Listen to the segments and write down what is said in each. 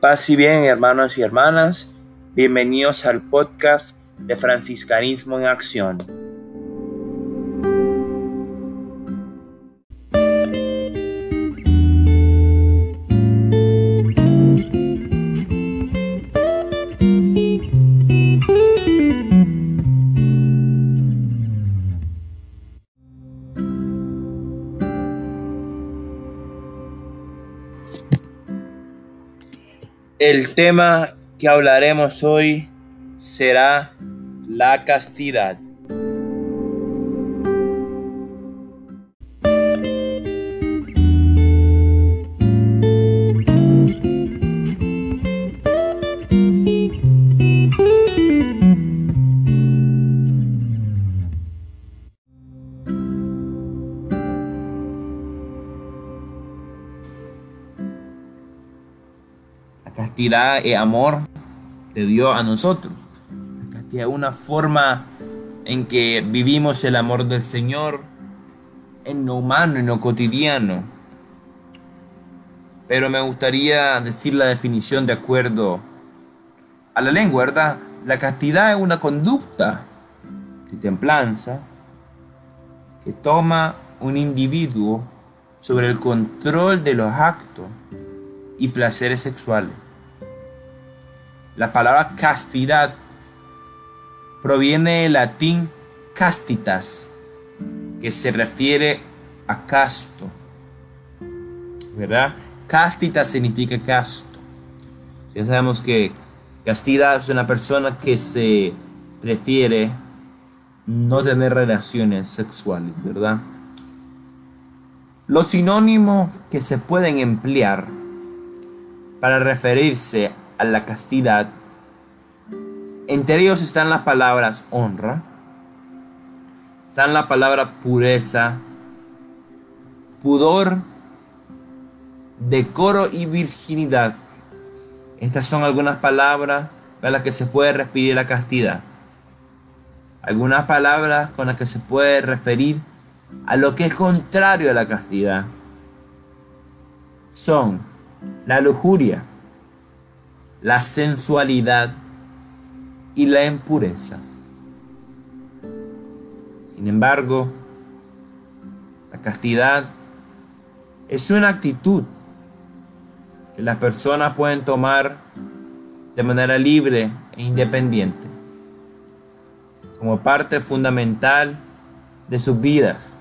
Paz y bien, hermanos y hermanas. Bienvenidos al podcast de Franciscanismo en Acción. El tema que hablaremos hoy será la castidad. Castidad y amor de Dios a nosotros. La castidad es una forma en que vivimos el amor del Señor en lo humano, en lo cotidiano. Pero me gustaría decir la definición de acuerdo a la lengua, ¿verdad? La castidad es una conducta de templanza que toma un individuo sobre el control de los actos y placeres sexuales. La palabra castidad proviene del latín castitas, que se refiere a casto. ¿Verdad? Castitas significa casto. Ya sabemos que castidad es una persona que se prefiere no tener relaciones sexuales, ¿verdad? Los sinónimos que se pueden emplear para referirse a la castidad. Entre ellos están las palabras honra, están la palabra pureza, pudor, decoro y virginidad. Estas son algunas palabras con las que se puede referir la castidad. Algunas palabras con las que se puede referir a lo que es contrario a la castidad. Son la lujuria, la sensualidad y la impureza. Sin embargo, la castidad es una actitud que las personas pueden tomar de manera libre e independiente, como parte fundamental de sus vidas.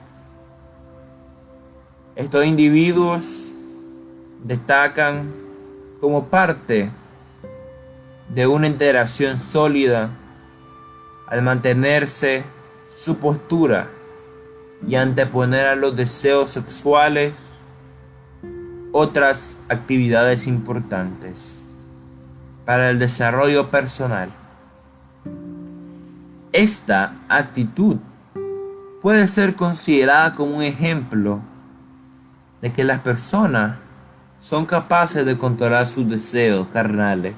Estos individuos destacan como parte de una interacción sólida al mantenerse su postura y anteponer a los deseos sexuales otras actividades importantes para el desarrollo personal. Esta actitud puede ser considerada como un ejemplo de que las personas son capaces de controlar sus deseos carnales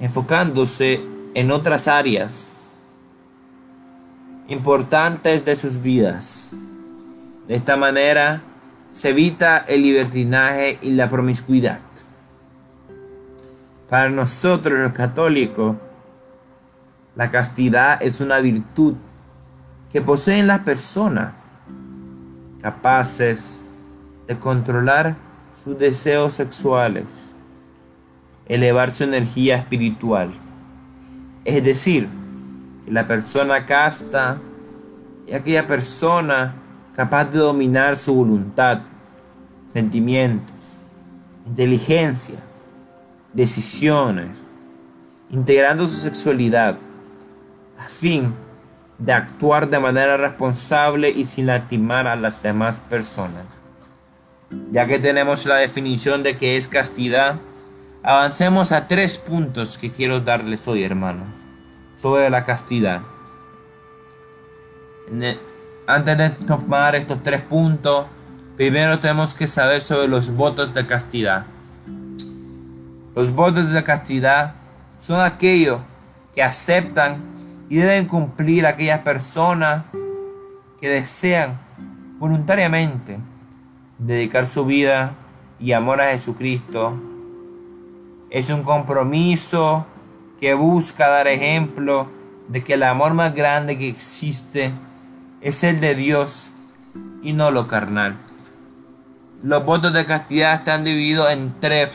enfocándose en otras áreas importantes de sus vidas. De esta manera se evita el libertinaje y la promiscuidad. Para nosotros los católicos, la castidad es una virtud que poseen las personas capaces de controlar sus deseos sexuales elevar su energía espiritual. Es decir, la persona casta es aquella persona capaz de dominar su voluntad, sentimientos, inteligencia, decisiones, integrando su sexualidad a fin de actuar de manera responsable y sin lastimar a las demás personas. Ya que tenemos la definición de que es castidad, Avancemos a tres puntos que quiero darles hoy, hermanos, sobre la castidad. Antes de tomar estos tres puntos, primero tenemos que saber sobre los votos de castidad. Los votos de castidad son aquellos que aceptan y deben cumplir aquellas personas que desean voluntariamente dedicar su vida y amor a Jesucristo Es un compromiso que busca dar ejemplo de que el amor más grande que existe es el de Dios y no lo carnal. Los votos de castidad están divididos en tres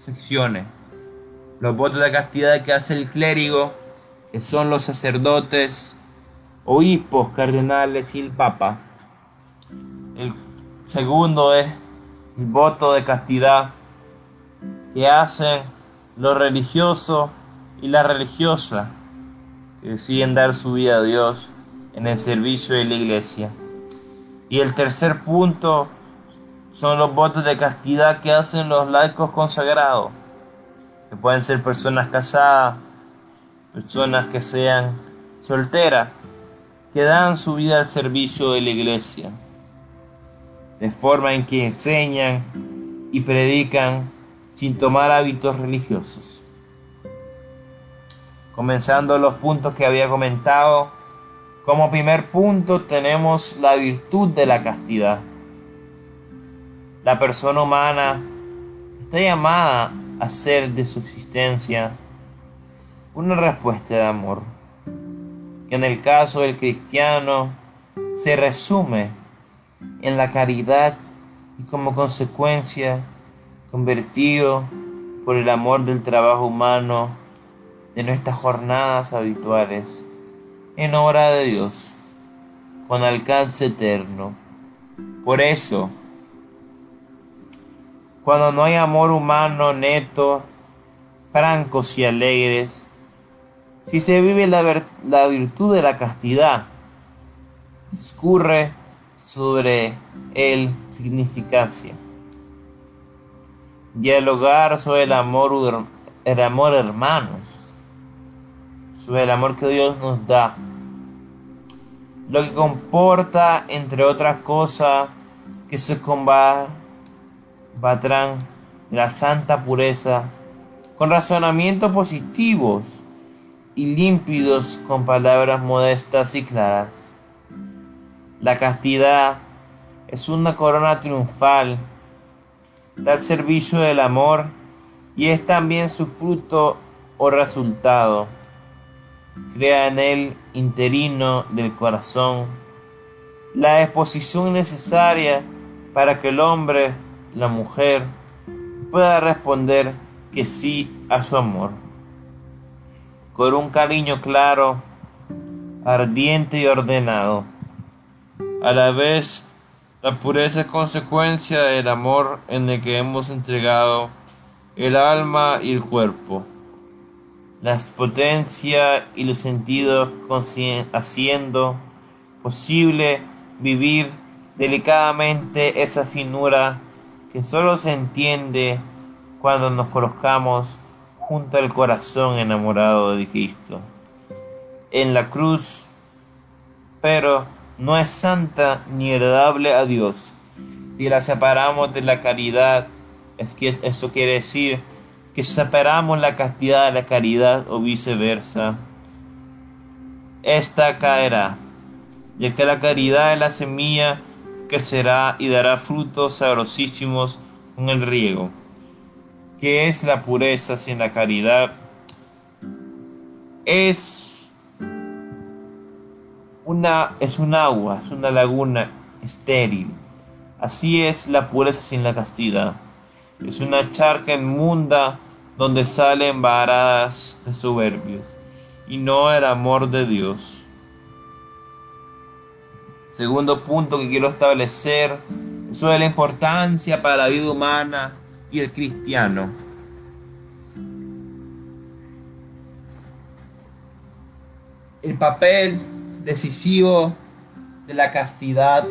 secciones. Los votos de castidad que hace el clérigo, que son los sacerdotes, obispos, cardenales y el papa. El segundo es el voto de castidad que hacen los religiosos y la religiosa que deciden dar su vida a Dios en el servicio de la iglesia. Y el tercer punto son los votos de castidad que hacen los laicos consagrados, que pueden ser personas casadas, personas que sean solteras, que dan su vida al servicio de la iglesia, de forma en que enseñan y predican sin tomar hábitos religiosos. Comenzando los puntos que había comentado, como primer punto tenemos la virtud de la castidad. La persona humana está llamada a hacer de su existencia una respuesta de amor, que en el caso del cristiano se resume en la caridad y como consecuencia convertido por el amor del trabajo humano de nuestras jornadas habituales en obra de Dios con alcance eterno. Por eso, cuando no hay amor humano neto, francos y alegres, si se vive la, la virtud de la castidad, discurre sobre el significancia. Dialogar sobre el amor, el amor hermanos sobre el amor que Dios nos da. Lo que comporta, entre otras cosas, que se combatrán la santa pureza con razonamientos positivos y límpidos con palabras modestas y claras. La castidad es una corona triunfal, da servicio del amor y es también su fruto o resultado crea en el interino del corazón la exposición necesaria para que el hombre, la mujer, pueda responder que sí a su amor. Con un cariño claro, ardiente y ordenado. A la vez, la pureza es consecuencia del amor en el que hemos entregado el alma y el cuerpo las potencias y los sentidos haciendo posible vivir delicadamente esa finura que solo se entiende cuando nos colocamos junto al corazón enamorado de Cristo. En la cruz, pero no es santa ni heredable a Dios. Si la separamos de la caridad, es que eso quiere decir que separamos la castidad de la caridad o viceversa. Esta caerá, ya que la caridad es la semilla que será y dará frutos sabrosísimos con el riego. ¿Qué es la pureza sin la caridad? Es una es un agua, es una laguna estéril. Así es la pureza sin la castidad. Es una charca inmunda donde salen varadas de soberbios y no el amor de Dios. Segundo punto que quiero establecer es sobre la importancia para la vida humana y el cristiano. El papel decisivo de la castidad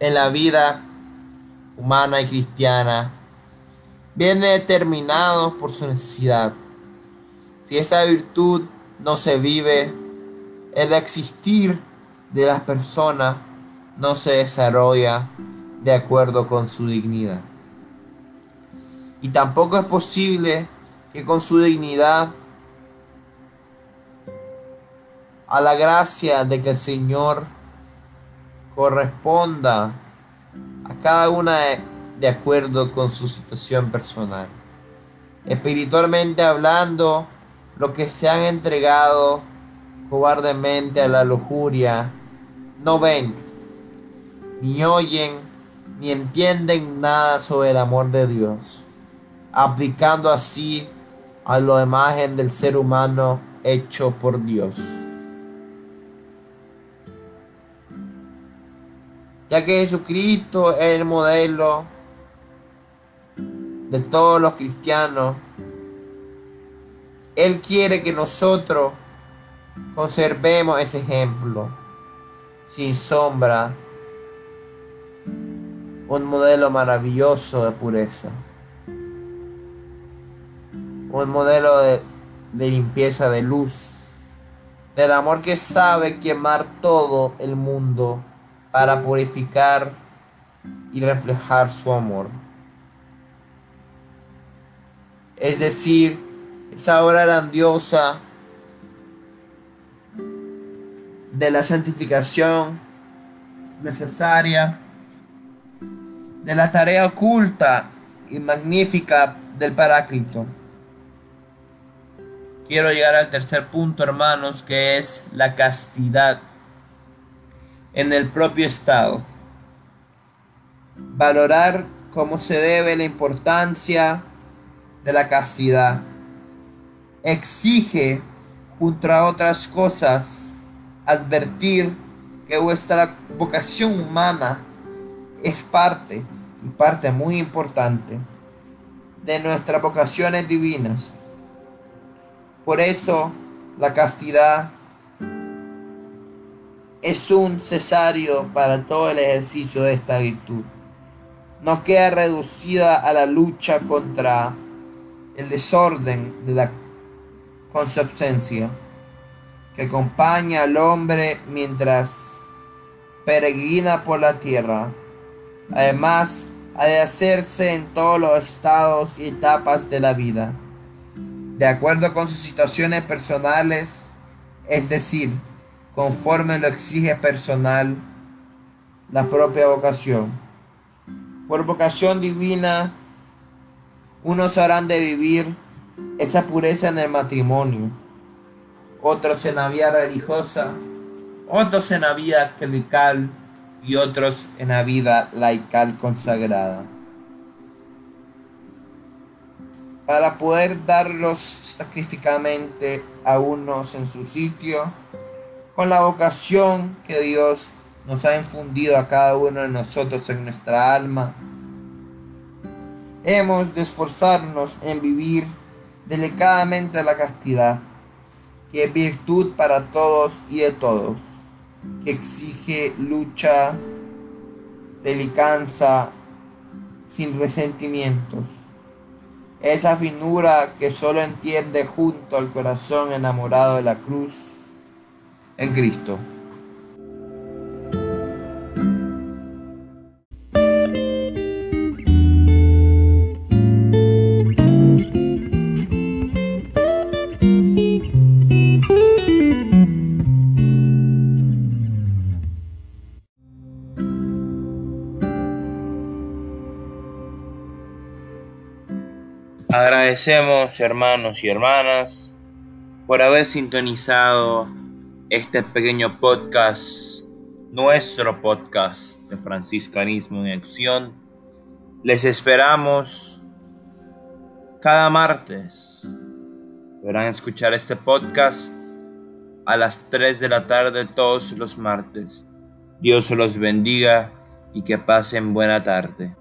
en la vida humana y cristiana viene determinado por su necesidad. Si esa virtud no se vive, el existir de las personas no se desarrolla de acuerdo con su dignidad. Y tampoco es posible que con su dignidad a la gracia de que el Señor corresponda a cada una de acuerdo con su situación personal. espiritualmente hablando, los que se han entregado cobardemente a la lujuria, no ven, ni oyen, ni entienden nada sobre el amor de Dios, aplicando así a la imagen del ser humano hecho por Dios. Ya que Jesucristo es el modelo de todos los cristianos, Él quiere que nosotros conservemos ese ejemplo sin sombra, un modelo maravilloso de pureza, un modelo de, de limpieza de luz, del amor que sabe quemar todo el mundo para purificar y reflejar su amor. Es decir, esa obra grandiosa de la santificación necesaria, de la tarea oculta y magnífica del Paráclito. Quiero llegar al tercer punto, hermanos, que es la castidad en el propio Estado. Valorar cómo se debe la importancia de la castidad. Exige, junto a otras cosas, advertir que vuestra vocación humana es parte, y parte muy importante, de nuestras vocaciones divinas. Por eso la castidad es un cesario para todo el ejercicio de esta virtud. No queda reducida a la lucha contra el desorden de la consubstancia que acompaña al hombre mientras peregrina por la tierra. Además, ha de hacerse en todos los estados y etapas de la vida, de acuerdo con sus situaciones personales, es decir, conforme lo exige personal la propia vocación. Por vocación divina, unos harán de vivir esa pureza en el matrimonio otros en la vida religiosa, otros en la vida clerical y otros en la vida laical consagrada. Para poder darlos sacrificadamente a unos en su sitio, con la vocación que Dios nos ha infundido a cada uno de nosotros en nuestra alma, hemos de esforzarnos en vivir delicadamente la castidad que es virtud para todos y de todos, que exige lucha, delicanza, sin resentimientos. Esa finura que solo entiende junto al corazón enamorado de la cruz en Cristo. Agradecemos hermanos y hermanas por haber sintonizado este pequeño podcast, nuestro podcast de franciscanismo en acción. Les esperamos cada martes. Podrán escuchar este podcast a las 3 de la tarde todos los martes. Dios los bendiga y que pasen buena tarde.